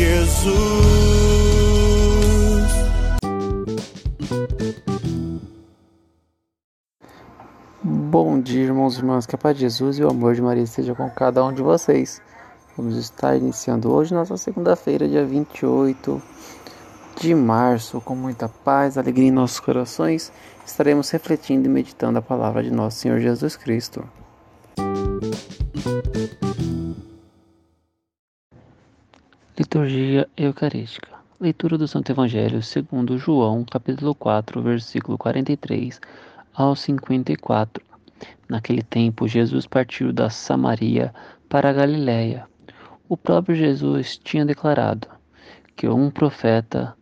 Jesus. Bom dia, irmãos e irmãs, que a paz de Jesus e o amor de Maria esteja com cada um de vocês. Vamos estar iniciando hoje nossa segunda-feira, dia 28 de março, com muita paz, alegria em nossos corações. Estaremos refletindo e meditando a palavra de nosso Senhor Jesus Cristo. Liturgia Eucarística. Leitura do Santo Evangelho segundo João, capítulo 4, versículo 43 ao 54. Naquele tempo, Jesus partiu da Samaria para a Galiléia. O próprio Jesus tinha declarado que um profeta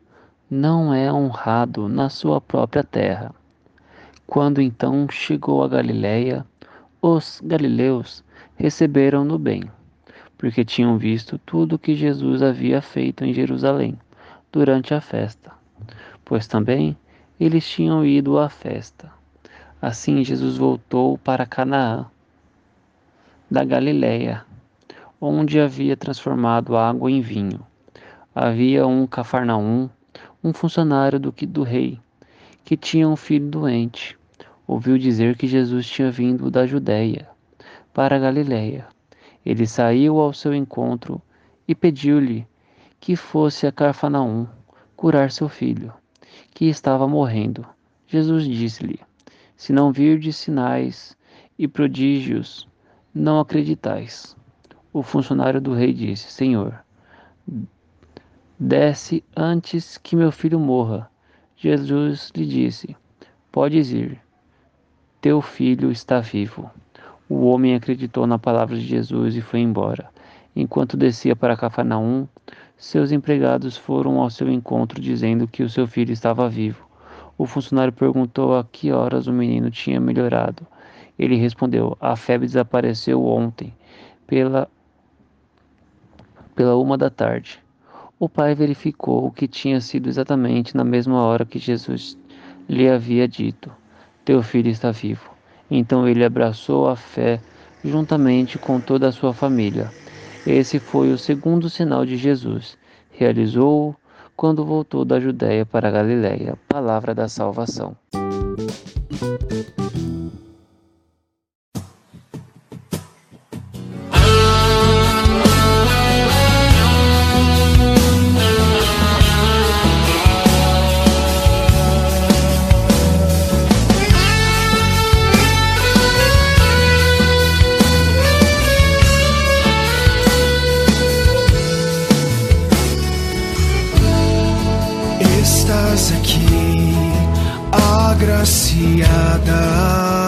não é honrado na sua própria terra. Quando então chegou a Galiléia, os galileus receberam-no bem, porque tinham visto tudo o que Jesus havia feito em Jerusalém durante a festa, pois também eles tinham ido à festa. Assim Jesus voltou para Canaã da Galiléia, onde havia transformado água em vinho. Havia um Cafarnaum, um funcionário do, do rei, que tinha um filho doente. Ouviu dizer que Jesus tinha vindo da Judéia para a Galiléia. Ele saiu ao seu encontro e pediu-lhe que fosse a Cafarnaum curar seu filho, que estava morrendo. Jesus disse-lhe: Se não virdes sinais e prodígios, não acreditais. O funcionário do rei disse: Senhor, desce antes que meu filho morra. Jesus lhe disse: Podes ir, teu filho está vivo. O homem acreditou na palavra de Jesus e foi embora. Enquanto descia para Cafarnaum, seus empregados foram ao seu encontro dizendo que o seu filho estava vivo. O funcionário perguntou a que horas o menino tinha melhorado. Ele respondeu: A febre desapareceu ontem, pela pela uma da tarde. O pai verificou que tinha sido exatamente na mesma hora que Jesus lhe havia dito: Teu filho está vivo. Então ele abraçou a fé juntamente com toda a sua família. Esse foi o segundo sinal de Jesus. Realizou-o quando voltou da Judéia para a Galiléia. Palavra da salvação. Agraciada.